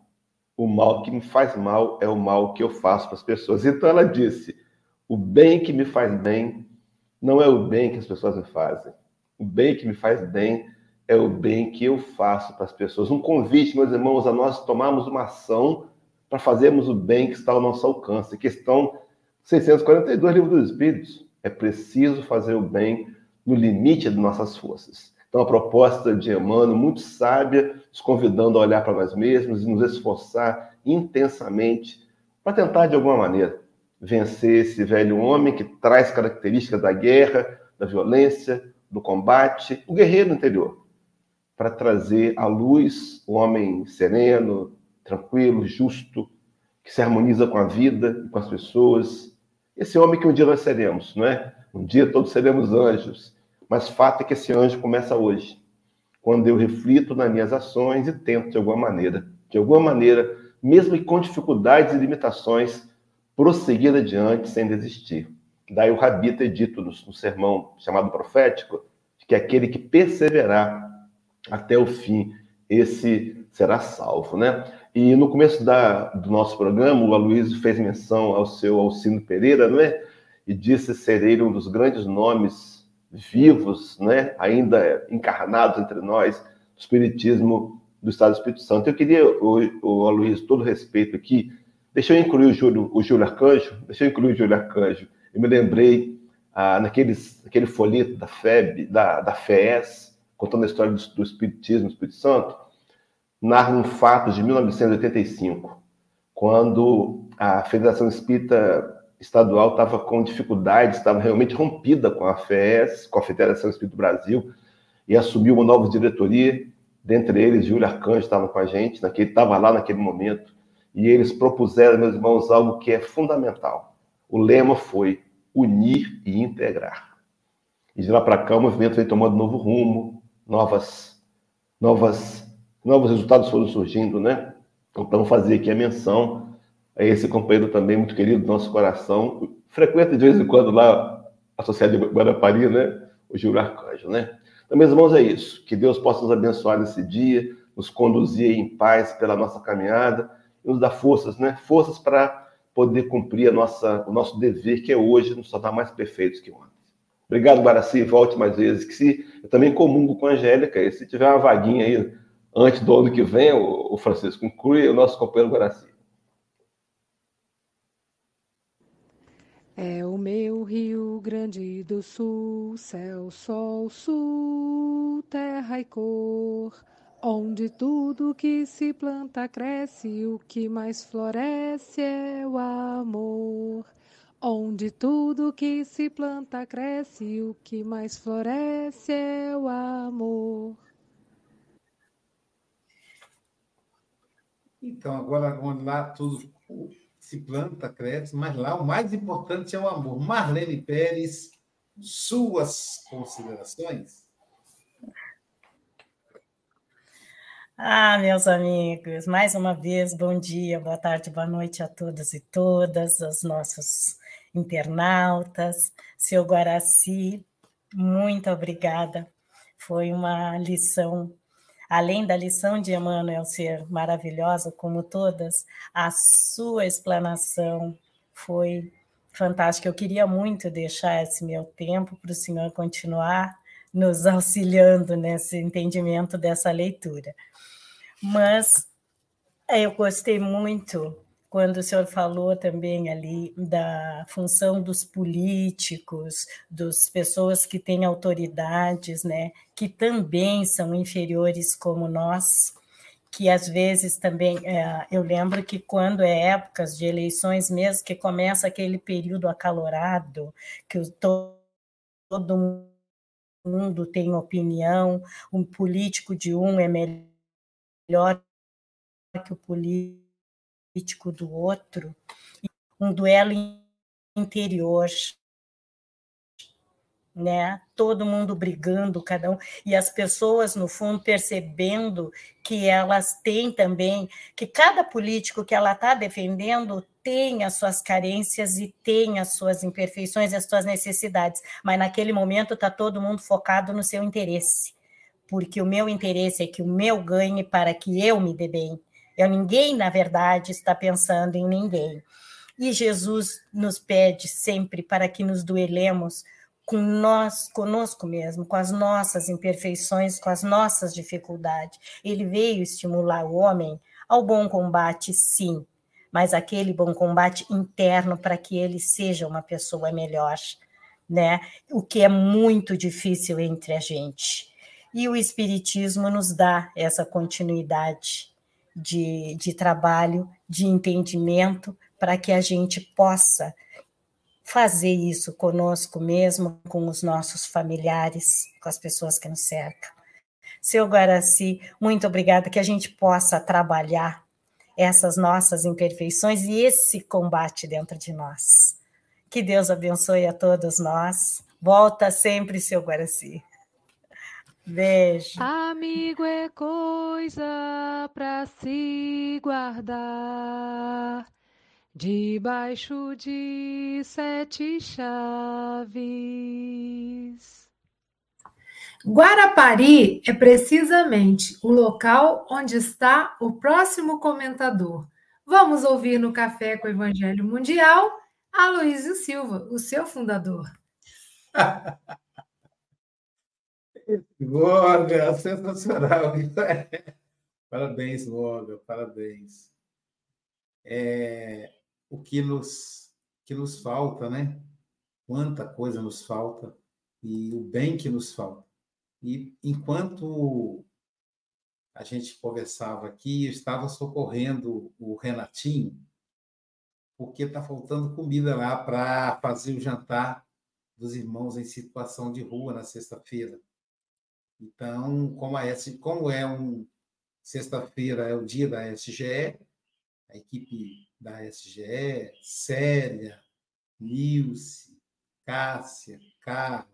O mal que me faz mal é o mal que eu faço para as pessoas. Então ela disse: O bem que me faz bem não é o bem que as pessoas me fazem. O bem que me faz bem é o bem que eu faço para as pessoas. Um convite, meus irmãos, a nós tomarmos uma ação para fazermos o bem que está ao nosso alcance. Questão 642, Livro dos Espíritos. É preciso fazer o bem no limite de nossas forças. Então, a proposta de Emmanuel, muito sábia, nos convidando a olhar para nós mesmos e nos esforçar intensamente para tentar, de alguma maneira, vencer esse velho homem que traz características da guerra, da violência, do combate, o guerreiro interior, para trazer à luz o homem sereno, tranquilo, justo, que se harmoniza com a vida e com as pessoas, esse homem que um dia nós seremos, não é? Um dia todos seremos anjos. Mas fato é que esse anjo começa hoje, quando eu reflito nas minhas ações e tento de alguma maneira, de alguma maneira, mesmo com dificuldades e limitações, prosseguir adiante sem desistir. Daí o Rabi ter dito no, no sermão chamado profético, que aquele que perseverar até o fim, esse será salvo, né? E no começo da, do nosso programa, o Aloysio fez menção ao seu Alcino Pereira, não é? E disse ser ele um dos grandes nomes vivos, né? ainda encarnados entre nós, do Espiritismo do Estado do Espírito Santo. Eu queria, o, o Aloysio, todo respeito aqui, deixa eu incluir o Júlio, o Júlio Arcanjo, deixa eu incluir o Júlio Arcanjo. Eu me lembrei ah, naqueles, naquele folheto da FEB, da, da FES, contando a história do, do Espiritismo, do Espírito Santo, narra um fato de 1985, quando a Federação Espírita Estadual estava com dificuldades, estava realmente rompida com a FES, com a Federação Espírita do Brasil, e assumiu uma nova diretoria, dentre eles Júlio Arcanjo estava com a gente, naquele, estava lá naquele momento, e eles propuseram, meus irmãos, algo que é fundamental. O lema foi unir e integrar. E de lá para cá o movimento vem tomando novo rumo, novas, novas novos resultados foram surgindo, né? Então, fazer aqui a menção esse companheiro também muito querido do nosso coração, frequenta de vez em quando lá a Sociedade de Guarapari, né? O Júlio Arcanjo, né? Então, meus irmãos, é isso. Que Deus possa nos abençoar nesse dia, nos conduzir em paz pela nossa caminhada e nos dar forças, né? Forças para poder cumprir a nossa, o nosso dever, que é hoje nos tornar mais perfeitos que ontem. Obrigado, Baraci. Volte mais vezes. Que se, eu também comungo com a Angélica. E se tiver uma vaguinha aí antes do ano que vem, o, Francisco, inclui o nosso companheiro Guaraci. É o meu Rio Grande do Sul, céu, sol, sul, terra e cor, onde tudo que se planta cresce, o que mais floresce é o amor. Onde tudo que se planta cresce, o que mais floresce é o amor. Então, agora, onde lá tudo se planta, cresce, mas lá o mais importante é o amor. Marlene Pérez, suas considerações? Ah, meus amigos, mais uma vez, bom dia, boa tarde, boa noite a todos e todas, aos nossos internautas. Seu Guaraci, muito obrigada. Foi uma lição além da lição de Emmanuel ser maravilhosa como todas, a sua explanação foi fantástica. Eu queria muito deixar esse meu tempo para o senhor continuar nos auxiliando nesse entendimento dessa leitura. Mas eu gostei muito quando o senhor falou também ali da função dos políticos, das pessoas que têm autoridades, né, que também são inferiores como nós, que às vezes também, é, eu lembro que quando é épocas de eleições mesmo, que começa aquele período acalorado, que todo mundo tem opinião, um político de um é melhor que o político político do outro, um duelo interior, né? Todo mundo brigando, cada um, e as pessoas no fundo percebendo que elas têm também, que cada político que ela está defendendo tem as suas carências e tem as suas imperfeições, as suas necessidades, mas naquele momento está todo mundo focado no seu interesse, porque o meu interesse é que o meu ganhe para que eu me dê bem, ninguém, na verdade, está pensando em ninguém. E Jesus nos pede sempre para que nos duelemos com nós, conosco mesmo, com as nossas imperfeições, com as nossas dificuldades. Ele veio estimular o homem ao bom combate, sim, mas aquele bom combate interno para que ele seja uma pessoa melhor, né? O que é muito difícil entre a gente. E o espiritismo nos dá essa continuidade de, de trabalho, de entendimento, para que a gente possa fazer isso conosco mesmo, com os nossos familiares, com as pessoas que nos cercam. Seu Guaraci, muito obrigada, que a gente possa trabalhar essas nossas imperfeições e esse combate dentro de nós. Que Deus abençoe a todos nós. Volta sempre, seu Guaraci. Beijo. Amigo é coisa para se guardar debaixo de sete chaves. Guarapari é precisamente o local onde está o próximo comentador. Vamos ouvir no Café com o Evangelho Mundial Aloísio Silva, o seu fundador. Morgan, sensacional. Parabéns, Morgan, parabéns. É, o que nos, que nos falta, né? Quanta coisa nos falta e o bem que nos falta. E enquanto a gente conversava aqui, eu estava socorrendo o Renatinho, porque está faltando comida lá para fazer o jantar dos irmãos em situação de rua na sexta-feira. Então, como, a S, como é um sexta-feira é o dia da SGE, a equipe da SGE, Célia, Nilce, Cássia, Carla,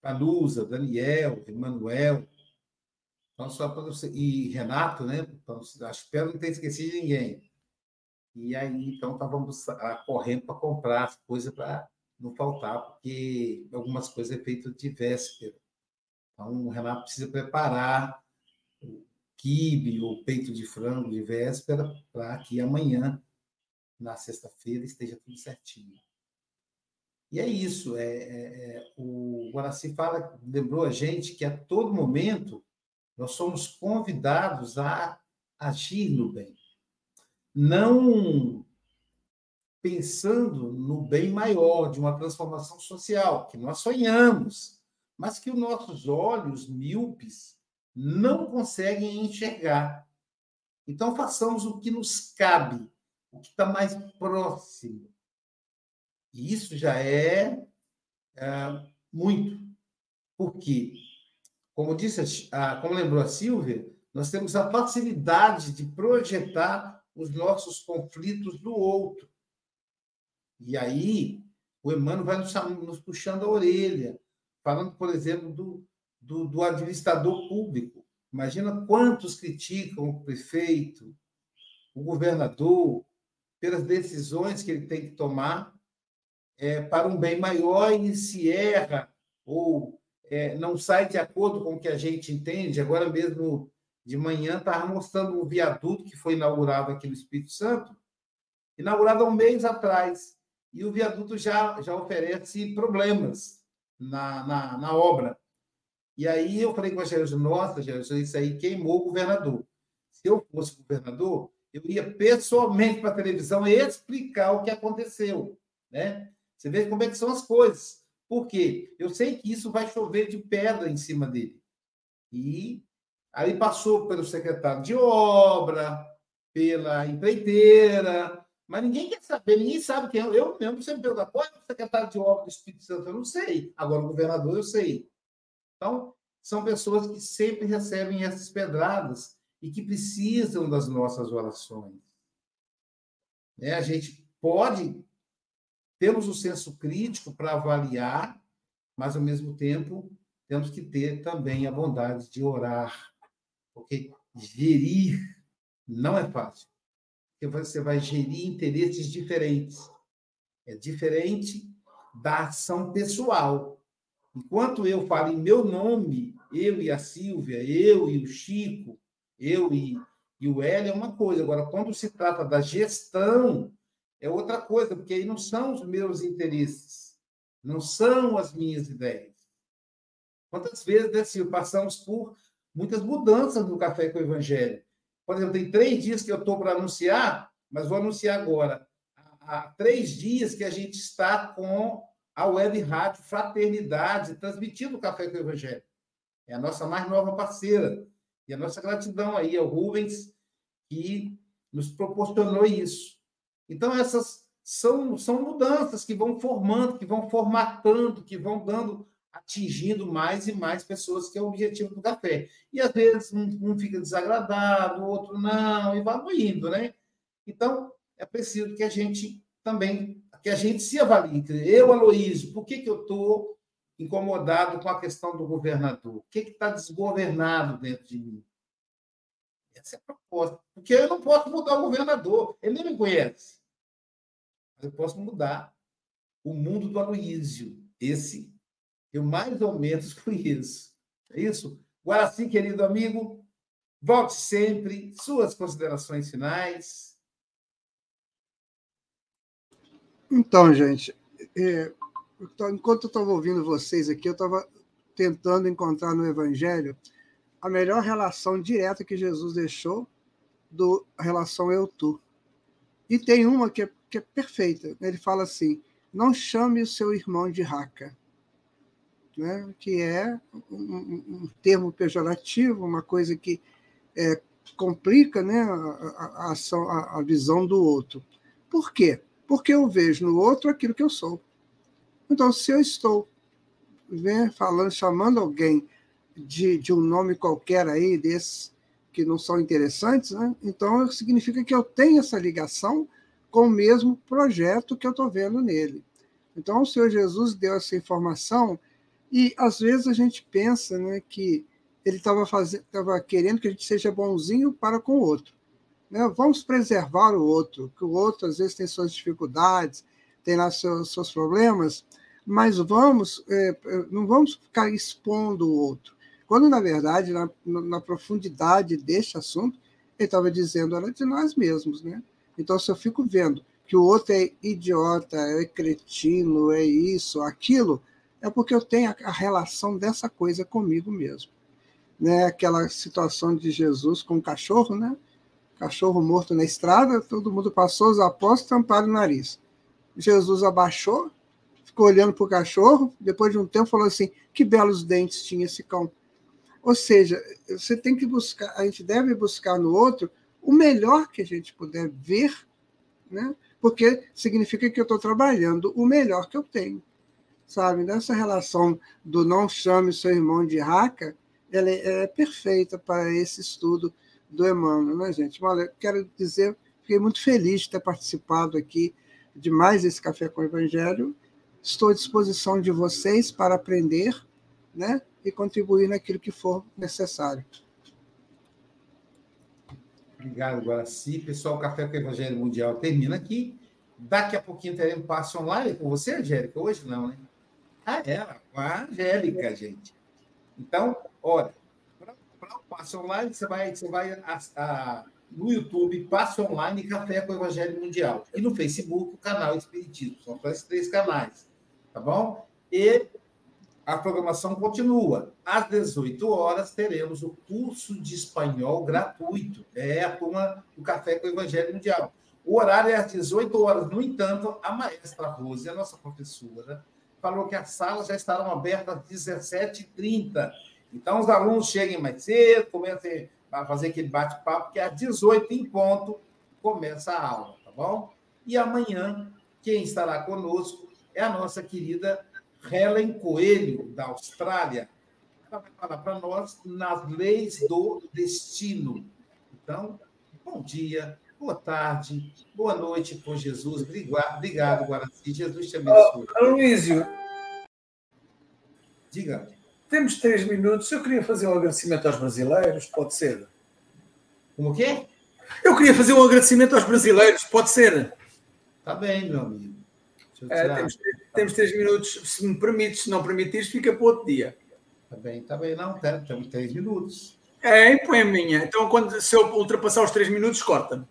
Panusa, Daniel, Emanuel, então, só para você, e Renato, né? Então, espero não ter esquecido ninguém. E aí, então, estávamos correndo para comprar as coisas para não faltar, porque algumas coisas é feito de véspera. Então, o Renato precisa preparar o quibe ou peito de frango de véspera para que amanhã, na sexta-feira, esteja tudo certinho. E é isso. É, é, é, o Guaraci fala, lembrou a gente que a todo momento nós somos convidados a agir no bem. Não pensando no bem maior, de uma transformação social, que nós sonhamos mas que os nossos olhos míopes não conseguem enxergar. Então, façamos o que nos cabe, o que está mais próximo. E isso já é, é muito. Porque, como disse, a, como lembrou a Silvia, nós temos a facilidade de projetar os nossos conflitos no outro. E aí, o Emmanuel vai nos, nos puxando a orelha, falando, por exemplo, do, do, do administrador público. Imagina quantos criticam o prefeito, o governador, pelas decisões que ele tem que tomar é, para um bem maior e se erra ou é, não sai de acordo com o que a gente entende. Agora mesmo de manhã estava mostrando o viaduto que foi inaugurado aqui no Espírito Santo, inaugurado há um mês atrás, e o viaduto já, já oferece problemas na, na, na obra. E aí eu falei com a Gerson, nossa, Gerson, isso aí queimou o governador. Se eu fosse governador, eu ia pessoalmente para a televisão explicar o que aconteceu. Né? Você vê como é que são as coisas. Por quê? Eu sei que isso vai chover de pedra em cima dele. E aí passou pelo secretário de obra, pela empreiteira, mas ninguém quer saber, ninguém sabe quem é. Eu mesmo sempre pergunto, qual é o secretário de obra do Espírito Santo? Eu não sei. Agora, o governador, eu sei. Então, são pessoas que sempre recebem essas pedradas e que precisam das nossas orações. É, a gente pode, temos o senso crítico para avaliar, mas, ao mesmo tempo, temos que ter também a bondade de orar, porque gerir não é fácil. Porque você vai gerir interesses diferentes. É diferente da ação pessoal. Enquanto eu falo em meu nome, eu e a Silvia, eu e o Chico, eu e, e o Hélio é uma coisa. Agora, quando se trata da gestão, é outra coisa, porque aí não são os meus interesses, não são as minhas ideias. Quantas vezes, né, Silvio, passamos por muitas mudanças no Café com o Evangelho. Por exemplo, tem três dias que eu estou para anunciar, mas vou anunciar agora. Há três dias que a gente está com a web rádio Fraternidade, transmitindo o Café com o Evangelho. É a nossa mais nova parceira. E a nossa gratidão aí ao Rubens, que nos proporcionou isso. Então, essas são, são mudanças que vão formando, que vão formatando, que vão dando, atingindo mais e mais pessoas, que é o objetivo do café. E às vezes um, um fica desagradado, o outro não, e vamos indo, né? Então, é preciso que a gente também que a gente se avalie. Eu, Aloísio, por que, que eu estou incomodado com a questão do governador? O que está desgovernado dentro de mim? Essa é a proposta. Porque eu não posso mudar o governador, ele nem me conhece. Mas eu posso mudar o mundo do Aloísio. Esse eu mais ou menos conheço. É isso? Guaraci, querido amigo, volte sempre. Suas considerações finais. Então, gente, é, enquanto eu estava ouvindo vocês aqui, eu estava tentando encontrar no Evangelho a melhor relação direta que Jesus deixou do relação eu-tu. E tem uma que é, que é perfeita. Ele fala assim: não chame o seu irmão de raca, né? que é um, um termo pejorativo, uma coisa que é, complica né, a, a, a, visão do outro. Por quê? porque eu vejo no outro aquilo que eu sou. Então, se eu estou né, falando, chamando alguém de, de um nome qualquer aí, desses que não são interessantes, né, então significa que eu tenho essa ligação com o mesmo projeto que eu estou vendo nele. Então, o Senhor Jesus deu essa informação e, às vezes, a gente pensa né, que ele estava querendo que a gente seja bonzinho para com o outro. Né? Vamos preservar o outro, que o outro às vezes tem suas dificuldades, tem lá seus, seus problemas, mas vamos, é, não vamos ficar expondo o outro. Quando, na verdade, na, na profundidade deste assunto, ele estava dizendo era de nós mesmos. Né? Então, se eu fico vendo que o outro é idiota, é cretino, é isso, aquilo, é porque eu tenho a, relação dessa coisa comigo mesmo. Né? Aquela situação de Jesus com o cachorro, né? cachorro morto na estrada, todo mundo passou, os apóstolos tamparam o nariz. Jesus abaixou, ficou olhando para o cachorro, depois de um tempo falou assim: que belos dentes tinha esse cão. Ou seja, você tem que buscar, a gente deve buscar no outro o melhor que a gente puder ver, né? porque significa que eu estou trabalhando o melhor que eu tenho. Sabe? Nessa relação do não chame seu irmão de raca, ela é, é perfeita para esse estudo do Emmanuel, né, gente? Olha, quero dizer, fiquei muito feliz de ter participado aqui de mais esse Café com o Evangelho. Estou à disposição de vocês para aprender né, e contribuir naquilo que for necessário. Obrigado, Guaraci. Pessoal, o Café com o Evangelho Mundial termina aqui. Daqui a pouquinho teremos passo online com você, Angélica. Hoje não, né? Ah, é, com a Angélica, gente. Então, olha, para o passe online, você vai, você vai a, a, no YouTube, Passe Online Café com o Evangelho Mundial. E no Facebook, o canal Espiritismo. São só esses três canais. Tá bom? E a programação continua. Às 18 horas, teremos o curso de espanhol gratuito. É a turma do Café com o Evangelho Mundial. O horário é às 18 horas. No entanto, a maestra Rose, a nossa professora, falou que as salas já estarão abertas às 17h30. Então, os alunos cheguem mais cedo, comecem a fazer aquele bate-papo, que às 18 em ponto começa a aula, tá bom? E amanhã, quem estará conosco é a nossa querida Helen Coelho, da Austrália. Ela vai falar para nós nas leis do destino. Então, bom dia, boa tarde, boa noite com Jesus. Obrigado, Guaraci. Jesus te abençoe. Oh, Luísio. Diga. Temos três minutos. Eu queria fazer um agradecimento aos brasileiros, pode ser? Como o quê? Eu queria fazer um agradecimento aos brasileiros, pode ser? Tá bem, meu amigo. É, temos, temos três minutos, se me permites, se não permitires, fica para outro dia. Tá bem, tá bem, não, temos três minutos. É, põe a minha. Então, quando, se eu ultrapassar os três minutos, corta-me.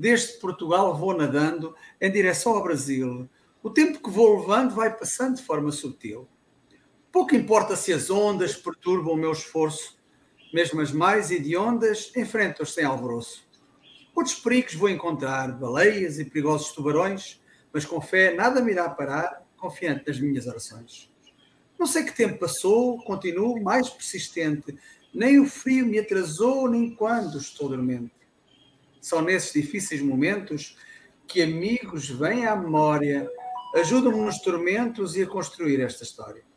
Desde Portugal vou nadando em direção ao Brasil. O tempo que vou levando vai passando de forma sutil. Pouco importa se as ondas perturbam o meu esforço, mesmo as mais hediondas enfrentam-os sem alvoroço. Outros perigos vou encontrar, baleias e perigosos tubarões, mas com fé nada me irá parar, confiante nas minhas orações. Não sei que tempo passou, continuo mais persistente, nem o frio me atrasou, nem quando estou dormente. São nesses difíceis momentos que amigos vêm à memória, ajudam-me nos tormentos e a construir esta história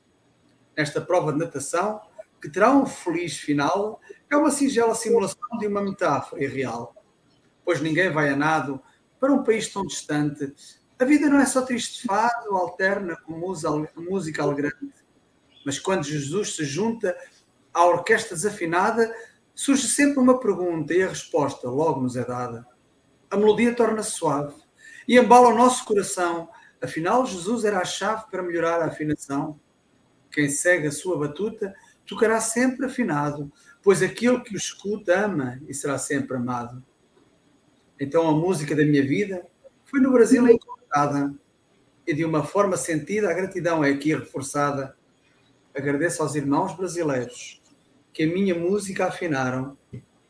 nesta prova de natação, que terá um feliz final, é uma singela simulação de uma metáfora irreal. Pois ninguém vai a nado para um país tão distante. A vida não é só triste fado, alterna com música alegrante. Mas quando Jesus se junta à orquestra desafinada, surge sempre uma pergunta e a resposta logo nos é dada. A melodia torna-se suave e embala o nosso coração. Afinal, Jesus era a chave para melhorar a afinação. Quem segue a sua batuta tocará sempre afinado, pois aquele que o escuta ama e será sempre amado. Então a música da minha vida foi no Brasil encontrada e de uma forma sentida a gratidão é aqui reforçada. Agradeço aos irmãos brasileiros que a minha música afinaram,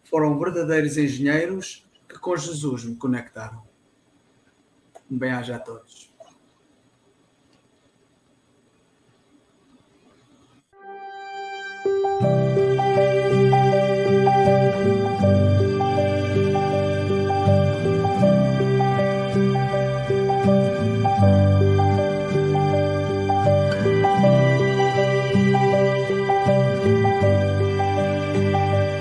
foram verdadeiros engenheiros que com Jesus me conectaram. Um bem-aja a todos.